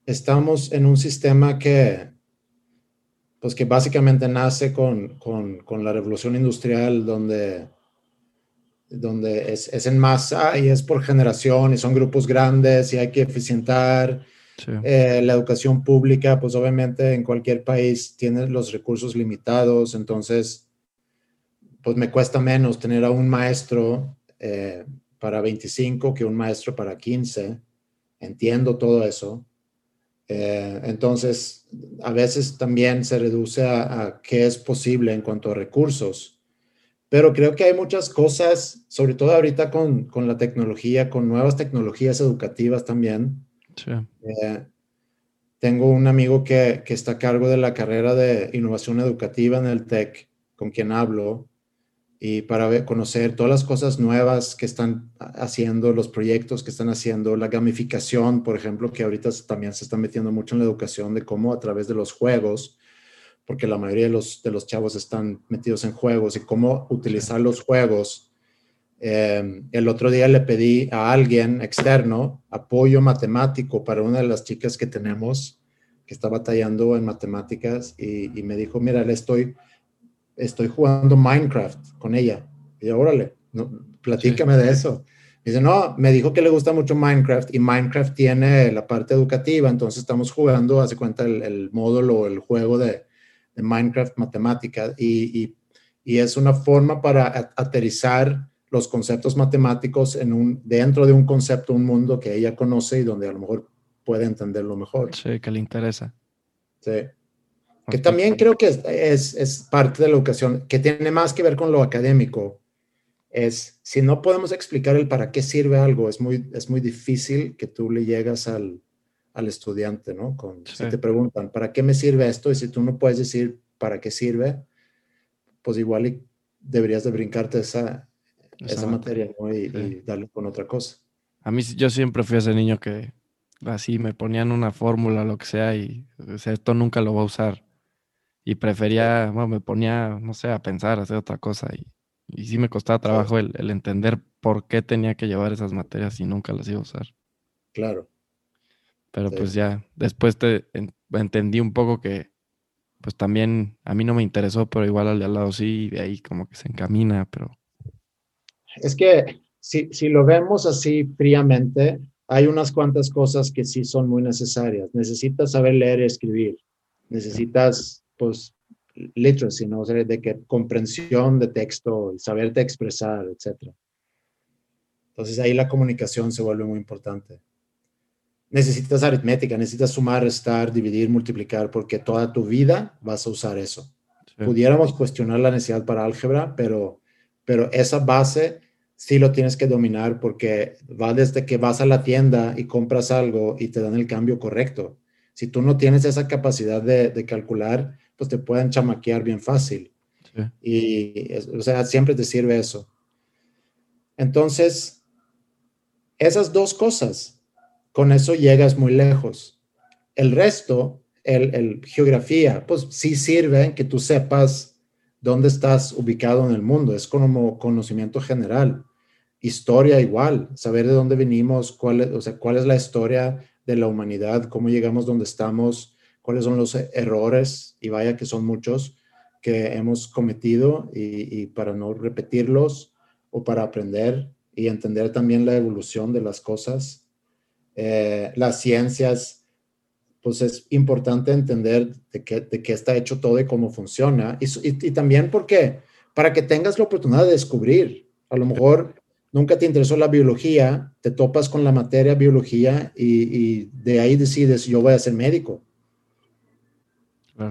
[SPEAKER 2] estamos en un sistema que, pues que básicamente nace con, con, con la revolución industrial donde, donde es, es, en masa y es por generación y son grupos grandes y hay que eficientar eh, la educación pública, pues obviamente en cualquier país tiene los recursos limitados, entonces, pues me cuesta menos tener a un maestro eh, para 25 que un maestro para 15. Entiendo todo eso. Eh, entonces, a veces también se reduce a, a, qué es posible en cuanto a recursos. Pero creo que hay muchas cosas, sobre todo ahorita con, con la tecnología, con nuevas tecnologías educativas también, eh, tengo un amigo que, que, está a cargo de la carrera de innovación educativa en el TEC, con quien hablo, y para conocer todas las cosas nuevas que están haciendo, los proyectos que están haciendo, la gamificación, por ejemplo, que ahorita también se está metiendo mucho en la educación de cómo a través de los juegos, porque la mayoría de los, de los chavos están metidos en juegos y cómo utilizar los juegos. Em, el otro día le pedí a alguien externo apoyo matemático para una de las chicas que tenemos que está batallando en matemáticas y, me dijo, mira, le estoy, estoy jugando Minecraft con ella. Y yo, órale, no, platícame de eso. dice, no, me dijo que le gusta mucho Minecraft y Minecraft tiene la parte educativa, entonces estamos jugando, hace cuenta, el, módulo, el juego de, Minecraft matemática y, y, y, es una forma para aterrizar los conceptos matemáticos en un, dentro de un concepto, un mundo que ella conoce y donde a lo mejor puede entenderlo mejor.
[SPEAKER 1] Sí, que le interesa.
[SPEAKER 2] Sí. Que también creo que es, es, parte de la educación, que tiene más que ver con lo académico. Es, si no podemos explicar el para qué sirve algo, es muy, es muy difícil que tú le llegas al, al estudiante, ¿no? Con, Si te preguntan, ¿para qué me sirve esto? Y si tú no puedes decir para qué sirve, pues igual deberías de brincarte esa, esa, materia y, darle con otra cosa.
[SPEAKER 1] A mí yo siempre fui ese niño que así me ponían una fórmula, lo que sea, y esto nunca lo voy a usar. Y prefería, bueno, me ponía, no sé, a pensar, a hacer otra cosa. Y, y sí me costaba trabajo el, el, entender por qué tenía que llevar esas materias y nunca las iba a usar.
[SPEAKER 2] Claro.
[SPEAKER 1] Pero pues ya, después te entendí un poco que, pues también a mí no me interesó, pero igual al de al lado sí, y de ahí como que se encamina, pero
[SPEAKER 2] es que si, si lo vemos así fríamente, hay unas cuantas cosas que sí son muy necesarias. Necesitas saber leer y escribir. Necesitas, pues, literacy, ¿no? O sea, de que comprensión de texto, saberte expresar, etc. Entonces ahí la comunicación se vuelve muy importante. Necesitas aritmética, necesitas sumar, restar, dividir, multiplicar, porque toda tu vida vas a usar eso. Pudiéramos cuestionar la necesidad para álgebra, pero, pero esa base sí lo tienes que dominar porque va desde que vas a la tienda y compras algo y te dan el cambio correcto. Si tú no tienes esa capacidad de, calcular, pues te pueden chamaquear bien fácil. Y, o sea, siempre te sirve eso. Entonces, esas dos cosas, con eso llegas muy lejos. El resto, el, el geografía, pues sí sirve que tú sepas dónde estás ubicado en el mundo, es como conocimiento general. Historia igual, saber de dónde venimos, cuál o sea, cuál es la historia de la humanidad, cómo llegamos donde estamos, cuáles son los errores, y vaya que son muchos, que hemos cometido y, para no repetirlos o para aprender y entender también la evolución de las cosas. Eh, las ciencias, pues es importante entender de qué, de qué está hecho todo y cómo funciona. Y, y, y también porque, para que tengas la oportunidad de descubrir, a lo mejor nunca te interesó la biología, te topas con la materia biología y, de ahí decides, yo voy a ser médico,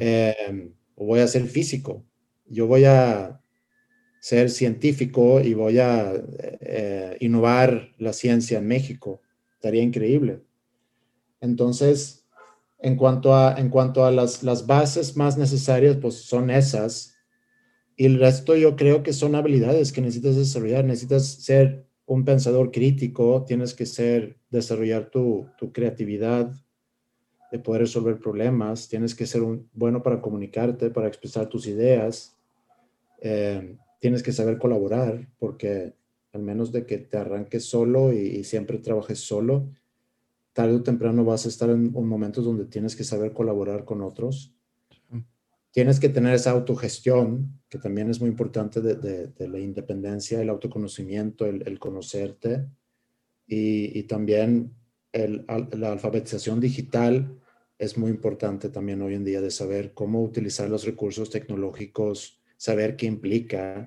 [SPEAKER 2] em, voy a ser físico, yo voy a ser científico y voy a eh, innovar la ciencia en México. Estaría increíble. Entonces, en cuanto a, en cuanto a las, las bases más necesarias, pues son esas y el resto yo creo que son habilidades que necesitas desarrollar. Necesitas ser un pensador crítico, tienes que ser, desarrollar tu, tu creatividad de poder resolver problemas, tienes que ser un, bueno para comunicarte, para expresar tus ideas, eh, tienes que saber colaborar, porque al menos de que te arranques solo y, y, siempre trabajes solo, tarde o temprano vas a estar en momentos donde tienes que saber colaborar con otros. Tienes que tener esa autogestión, que también es muy importante de, la independencia, el autoconocimiento, el, conocerte y, también la alfabetización digital es muy importante también hoy en día de saber cómo utilizar los recursos tecnológicos, saber qué implica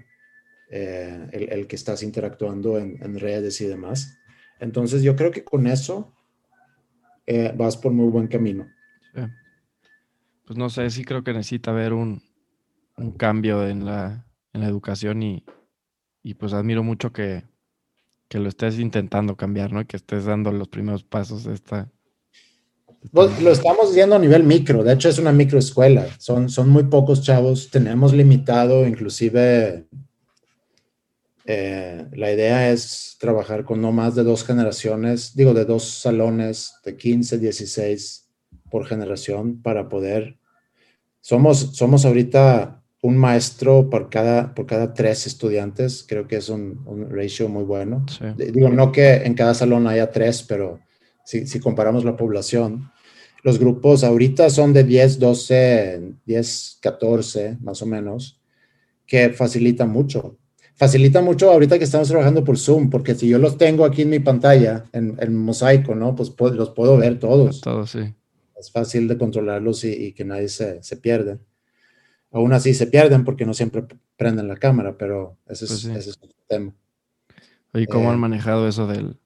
[SPEAKER 2] eh, el, que estás interactuando en, redes y demás. Entonces yo creo que con eso eh, vas por muy buen camino
[SPEAKER 1] pues no sé, sí creo que necesita haber un, cambio en la, educación y, pues admiro mucho que, lo estés intentando cambiar, ¿no? Que estés dando los primeros pasos de esta...
[SPEAKER 2] Pues, lo estamos viendo a nivel micro, de hecho es una microescuela, son, son muy pocos chavos, tenemos limitado inclusive eh, la idea es trabajar con no más de dos generaciones, digo, de dos salones de 15, 16 por generación para poder. Somos, somos ahorita un maestro por cada, por cada tres estudiantes. Creo que es un, un ratio muy bueno. Digo, no que en cada salón haya tres, pero si, si comparamos la población, los grupos ahorita son de 10, 12, 10, 14, más o menos, que facilita mucho. Facilita mucho ahorita que estamos trabajando por Zoom, porque si yo los tengo aquí en mi pantalla, en, en mosaico, ¿no? Pues los puedo ver todos.
[SPEAKER 1] Todos, sí
[SPEAKER 2] es fácil de controlarlos y, que nadie se, se, pierde. Aún así se pierden porque no siempre prenden la cámara, pero ese es, pues ese tema.
[SPEAKER 1] ¿Y cómo han eh, manejado eso del,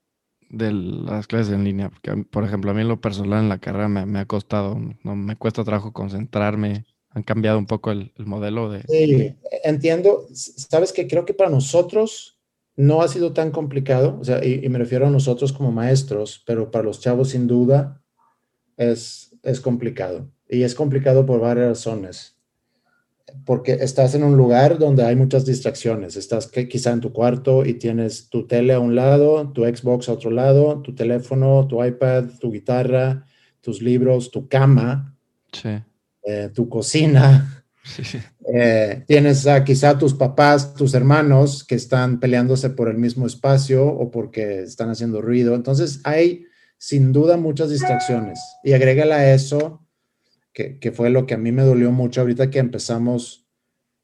[SPEAKER 1] de las clases en línea? Porque, por ejemplo, a mí lo personal en la carrera me, ha costado, no me cuesta trabajo concentrarme. Han cambiado un poco el, modelo de...
[SPEAKER 2] Entiendo. Sabes que creo que para nosotros no ha sido tan complicado, o sea, y, y me refiero a nosotros como maestros, pero para los chavos sin duda es, es complicado. Y es complicado por varias razones. Porque estás en un lugar donde hay muchas distracciones. Estás quizá en tu cuarto y tienes tu tele a un lado, tu Xbox a otro lado, tu teléfono, tu iPad, tu guitarra, tus libros, tu cama, eh, tu cocina. Eh, tienes a quizá tus papás, tus hermanos que están peleándose por el mismo espacio o porque están haciendo ruido. Entonces hay sin duda muchas distracciones. Y agrégale a eso, que, fue lo que a mí me dolió mucho ahorita que empezamos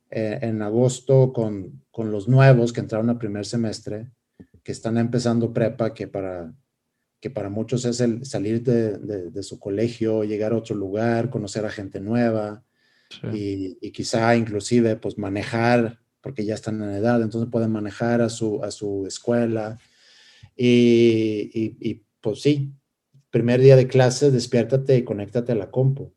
[SPEAKER 2] eh, en agosto con, los nuevos que entraron al primer semestre, que están empezando prepa, que para, que para muchos es el salir de, su colegio, llegar a otro lugar, conocer a gente nueva y, quizá inclusive pues manejar, porque ya están en edad, entonces pueden manejar a su, a su escuela. Y, y, pues sí, primer día de clase, despiértate y conéctate a la compu.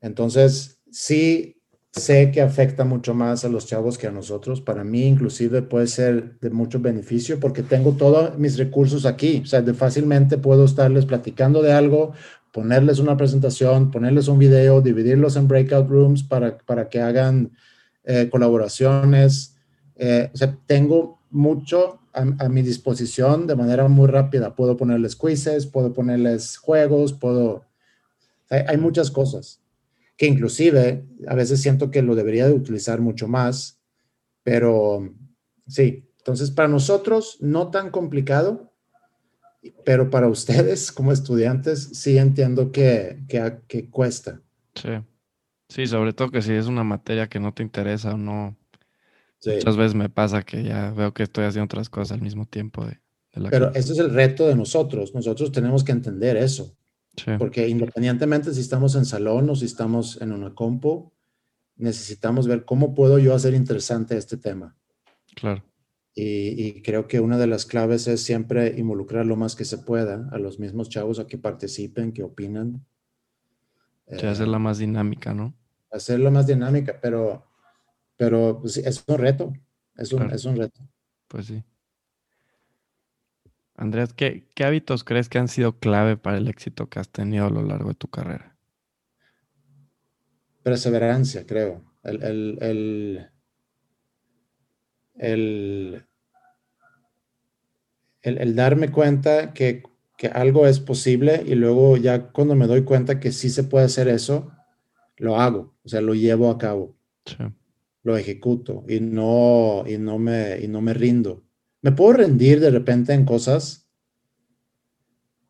[SPEAKER 2] Entonces, sí sé que afecta mucho más a los chavos que a nosotros. Para mí, inclusive, puede ser de mucho beneficio porque tengo todos mis recursos aquí. O sea, de fácilmente puedo estarles platicando de algo, ponerles una presentación, ponerles un video, dividirlos en breakout rooms para, para que hagan eh, colaboraciones. Eh, o sea, tengo mucho a, mi disposición de manera muy rápida. Puedo ponerles quizzes, puedo ponerles juegos, puedo... Hay, muchas cosas que inclusive a veces siento que lo debería de utilizar mucho más, pero sí, entonces para nosotros no tan complicado, pero para ustedes como estudiantes sí entiendo que, que, que cuesta.
[SPEAKER 1] Sí. Sí, sobre todo que si es una materia que no te interesa o no. Muchas veces me pasa que ya veo que estoy haciendo otras cosas al mismo tiempo de,
[SPEAKER 2] la Pero ese es el reto de nosotros. Nosotros tenemos que entender eso. Porque independientemente si estamos en salón o si estamos en una compu, necesitamos ver cómo puedo yo hacer interesante este tema.
[SPEAKER 1] Claro.
[SPEAKER 2] Y, creo que una de las claves es siempre involucrar lo más que se pueda a los mismos chavos a que participen, que opinan.
[SPEAKER 1] Que hacerla más dinámica, ¿no?
[SPEAKER 2] Hacerlo más dinámica, pero, pero pues, es un reto. Es un, es un reto.
[SPEAKER 1] Pues sí. Andrés, ¿qué, hábitos crees que han sido clave para el éxito que has tenido a lo largo de tu carrera?
[SPEAKER 2] Perseverancia, creo. El, el, el, el darme cuenta que, algo es posible y luego ya cuando me doy cuenta que sí se puede hacer eso, lo hago, o sea, lo llevo a cabo. Lo ejecuto y no, y, no me, y no me rindo. Me puedo rendir de repente en cosas,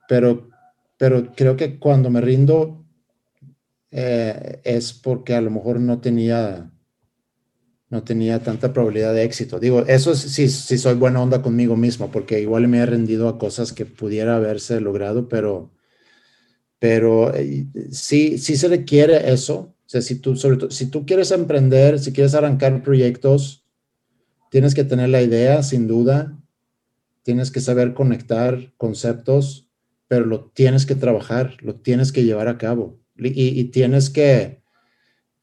[SPEAKER 2] pero, pero creo que cuando me rindo eh, es porque a lo mejor no tenía, no tenía tanta probabilidad de éxito. Digo, eso sí, sí soy buena onda conmigo mismo, porque igual me he rendido a cosas que pudiera haberse logrado, pero, pero eh, sí, sí se requiere eso. O sea, si tú, sobre todo, si tú quieres emprender, si quieres arrancar proyectos, tienes que tener la idea, sin duda. Tienes que saber conectar conceptos, pero lo tienes que trabajar, lo tienes que llevar a cabo. Y, tienes que,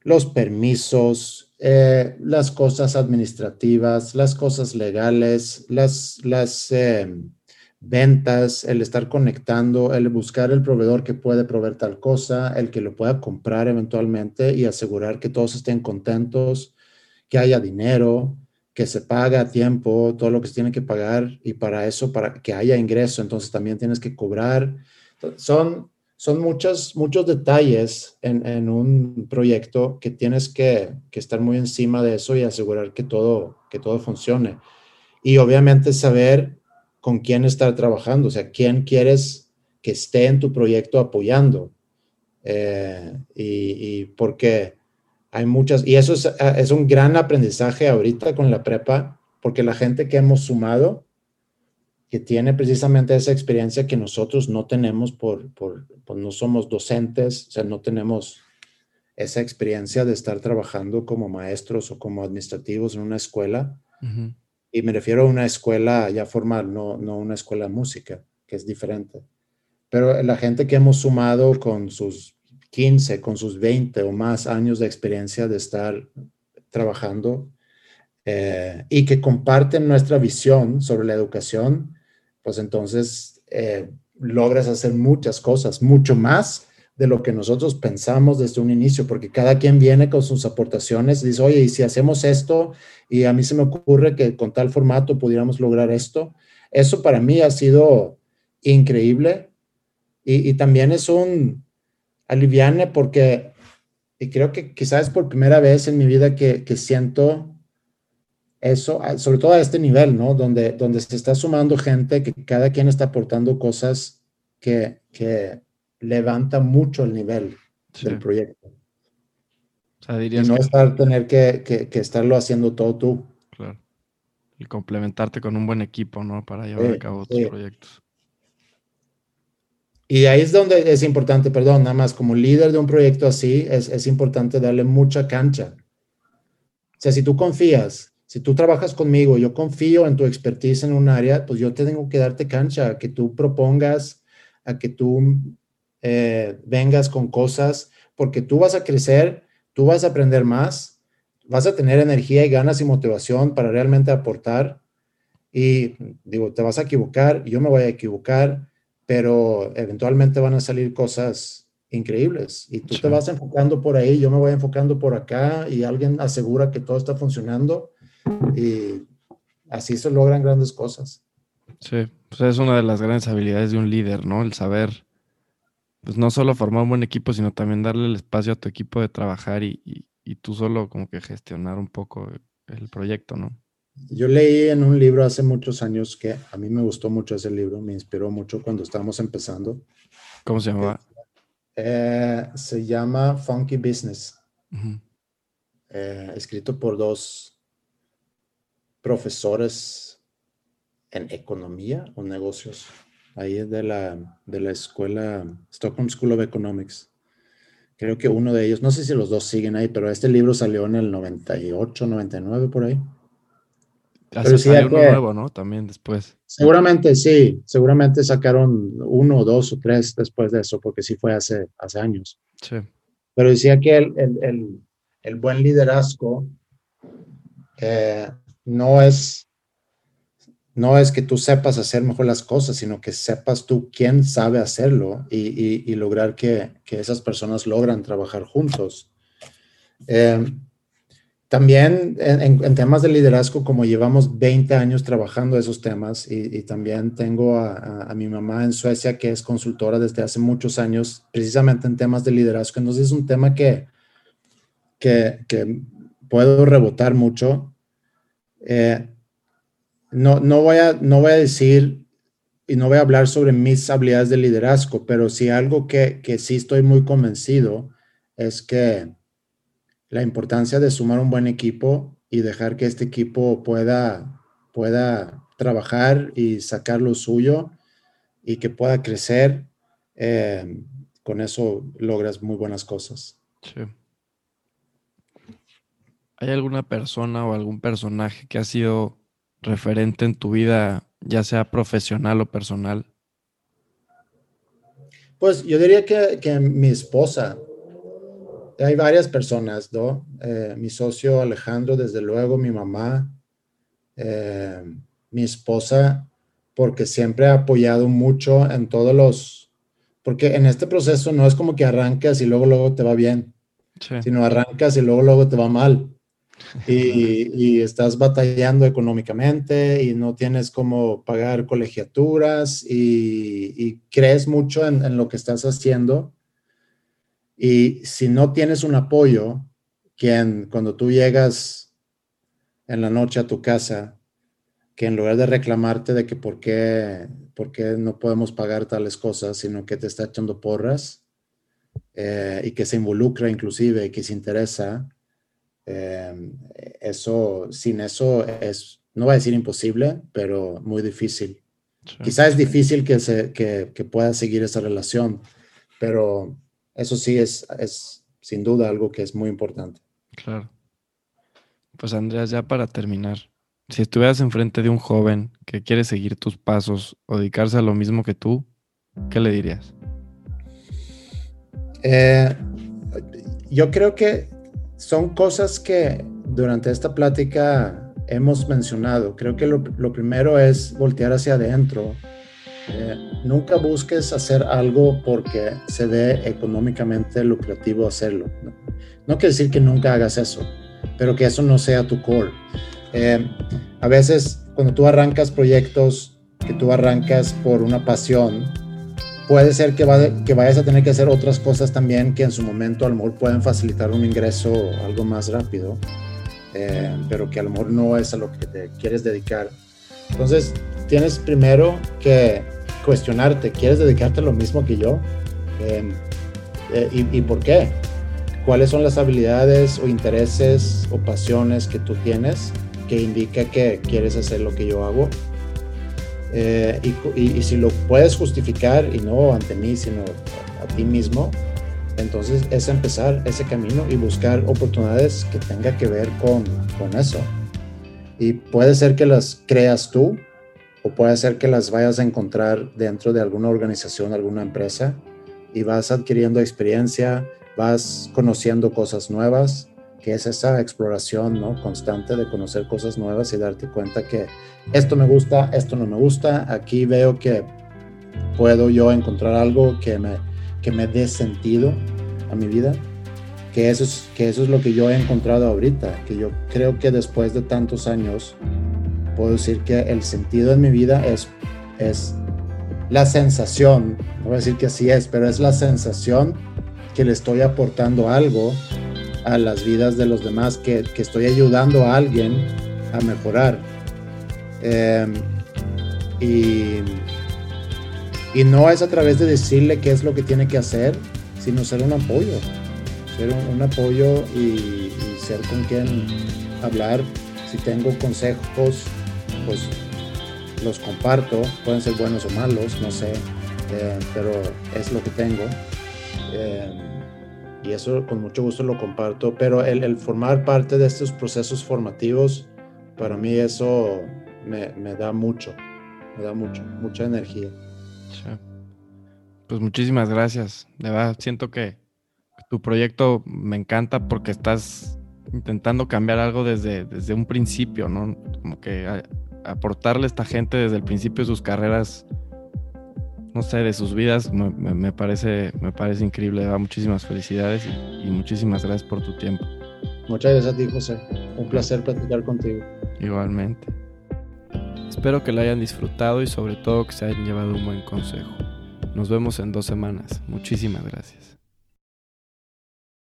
[SPEAKER 2] los permisos, eh, las cosas administrativas, las cosas legales, las, las eh, ventas, el estar conectando, el buscar el proveedor que puede proveer tal cosa, el que lo pueda comprar eventualmente y asegurar que todos estén contentos, que haya dinero, que se paga a tiempo todo lo que se tiene que pagar y para eso, para que haya ingreso, entonces también tienes que cobrar. Son, son muchos, muchos detalles en, en un proyecto que tienes que, que, estar muy encima de eso y asegurar que todo, que todo funcione. Y obviamente saber con quién estar trabajando, o sea, quién quieres que esté en tu proyecto apoyando. Eh, y, y porque hay muchas, y eso ah, es, un gran aprendizaje ahorita con la prepa, porque la gente que hemos sumado, que tiene precisamente esa experiencia que nosotros no tenemos por, por, pues no somos docentes, o sea, no tenemos esa experiencia de estar trabajando como maestros o como administrativos en una escuela. Y me refiero a una escuela ya formal, no, no una escuela de música, que es diferente. Pero la gente que hemos sumado con sus 15, con sus 20 o más años de experiencia de estar trabajando eh, y que comparten nuestra visión sobre la educación, pues entonces eh, logras hacer muchas cosas, mucho más de lo que nosotros pensamos desde un inicio, porque cada quien viene con sus aportaciones, dice, oye, y si hacemos esto, y a mí se me ocurre que con tal formato pudiéramos lograr esto, eso para mí ha sido increíble y también es un, aliviane porque y creo que quizás es por primera vez en mi vida que, siento eso, sobre todo a este nivel, ¿no? Donde, donde se está sumando gente, que cada quien está aportando cosas que, que levanta mucho el nivel del proyecto. O sea, y no estar, tener que, que, estarlo haciendo todo tú.
[SPEAKER 1] Claro. Y complementarte con un buen equipo, ¿no? Para llevar a cabo tus proyectos.
[SPEAKER 2] Y ahí es donde es importante, perdón, nada más como líder de un proyecto así, es, es, importante darle mucha cancha. O sea, si tú confías, si tú trabajas conmigo, yo confío en tu expertise en un área, pues yo tengo que darte cancha, a que tú propongas, a que tú eh, vengas con cosas, porque tú vas a crecer, tú vas a aprender más, vas a tener energía y ganas y motivación para realmente aportar. Y digo, te vas a equivocar, yo me voy a equivocar pero eventualmente van a salir cosas increíbles y tú te vas enfocando por ahí, yo me voy enfocando por acá y alguien asegura que todo está funcionando y así se logran grandes cosas.
[SPEAKER 1] Sí, pues es una de las grandes habilidades de un líder, ¿no? El saber, pues no solo formar un buen equipo, sino también darle el espacio a tu equipo de trabajar y, y tú solo como que gestionar un poco el proyecto, ¿no?
[SPEAKER 2] Yo leí en un libro hace muchos años que a mí me gustó mucho ese libro, me inspiró mucho cuando estábamos empezando.
[SPEAKER 1] ¿Cómo se llamaba?
[SPEAKER 2] Eh, se llama Funky Business. eh, escrito por dos profesores en economía o negocios, ahí es de la, de la escuela Stockholm School of Economics. Creo que uno de ellos, no sé si los dos siguen ahí, pero este libro salió en el 98, 99 por ahí.
[SPEAKER 1] Pero sí uno nuevo, ¿no? También después.
[SPEAKER 2] Seguramente sí, seguramente sacaron uno, dos o tres después de eso, porque sí fue hace, hace años. Sí. Pero decía que el, el, el, buen liderazgo eh, no es no es que tú sepas hacer mejor las cosas, sino que sepas tú quién sabe hacerlo y, y, lograr que, que, esas personas logran trabajar juntos. Eh, también en, temas de liderazgo, como llevamos 20 años trabajando esos temas y, también tengo a, mi mamá en Suecia que es consultora desde hace muchos años precisamente en temas de liderazgo. Entonces es un tema que, que, puedo rebotar mucho. Eh, no, no, voy a, no voy a decir y no voy a hablar sobre mis habilidades de liderazgo, pero sí algo que, que sí estoy muy convencido es que la importancia de sumar un buen equipo y dejar que este equipo pueda, pueda trabajar y sacar lo suyo y que pueda crecer, eh, con eso logras muy buenas cosas. Sí.
[SPEAKER 1] ¿Hay alguna persona o algún personaje que ha sido referente en tu vida, ya sea profesional o personal?
[SPEAKER 2] Pues yo diría que, que mi esposa, hay varias personas, ¿no? Eh, mi socio Alejandro, desde luego, mi mamá, eh, mi esposa, porque siempre ha apoyado mucho en todos los, porque en este proceso no es como que arrancas y luego luego te va bien, sino arrancas y luego luego te va mal. Y, estás batallando económicamente y no tienes cómo pagar colegiaturas y, crees mucho en, en, lo que estás haciendo y si no tienes un apoyo, quien cuando tú llegas en la noche a tu casa, que en lugar de reclamarte de que por qué, por qué no podemos pagar tales cosas, sino que te está echando porras eh, y que se involucra inclusive y que se interesa, eh, eso, sin eso es, no voy a decir imposible, pero muy difícil. Quizás es difícil que, se, que, que pueda seguir esa relación, pero eso sí es, es sin duda algo que es muy importante.
[SPEAKER 1] Claro. Pues Andreas, ya para terminar, si estuvieras enfrente de un joven que quiere seguir tus pasos o dedicarse a lo mismo que tú, ¿qué le dirías?
[SPEAKER 2] Eh, yo creo que son cosas que durante esta plática hemos mencionado. Creo que lo, lo primero es voltear hacia adentro eh, nunca busques hacer algo porque se ve económicamente lucrativo hacerlo. No, quiere decir que nunca hagas eso, pero que eso no sea tu core. Eh, a veces cuando tú arrancas proyectos, que tú arrancas por una pasión, puede ser que, que vayas a tener que hacer otras cosas también que en su momento a lo mejor pueden facilitar un ingreso algo más rápido, eh, pero que a lo mejor no es a lo que te quieres dedicar. Entonces, tienes primero que cuestionarte, ¿quieres dedicarte a lo mismo que yo? Em, eh, y, por qué? ¿Cuáles son las habilidades o intereses o pasiones que tú tienes que indica que quieres hacer lo que yo hago? Eh, y, si lo puedes justificar y no ante mí, sino a, ti mismo, entonces es empezar ese camino y buscar oportunidades que tenga que ver con, con eso. Y puede ser que las creas tú, o puede ser que las vayas a encontrar dentro de alguna organización, alguna empresa, y vas adquiriendo experiencia, vas conociendo cosas nuevas, que es esa exploración ¿no? constante de conocer cosas nuevas y darte cuenta que esto me gusta, esto no me gusta, aquí veo que puedo yo encontrar algo que me, que me dé sentido a mi vida, que eso, es, que eso es lo que yo he encontrado ahorita, que yo creo que después de tantos años puedo decir que el sentido de mi vida es, es la sensación, no voy a decir que así es, pero es la sensación que le estoy aportando algo a las vidas de los demás, que, que estoy ayudando a alguien a mejorar. Em, y, y no es a través de decirle qué es lo que tiene que hacer, sino ser un apoyo. ser un, apoyo y, ser con quien hablar. Si tengo consejos, pues los comparto, pueden ser buenos o malos, no sé, eh, pero es lo que tengo. Eh, y eso con mucho gusto lo comparto, pero el, formar parte de estos procesos formativos, para mí eso me, me da mucho, me da mucho, mucha energía.
[SPEAKER 1] Pues muchísimas gracias. De verdad, siento que tu proyecto me encanta porque estás intentando cambiar algo desde, desde un principio, ¿no? Como que aportarle a esta gente desde el principio de sus carreras, no sé, de sus vidas, me, parece, me parece increíble. De muchísimas felicidades y, y muchísimas gracias por tu tiempo.
[SPEAKER 2] Muchas gracias a ti, José. Un placer platicar contigo.
[SPEAKER 1] Igualmente. Espero que lo hayan disfrutado y sobre todo que se hayan llevado un buen consejo. Nos vemos en dos semanas. Muchísimas gracias.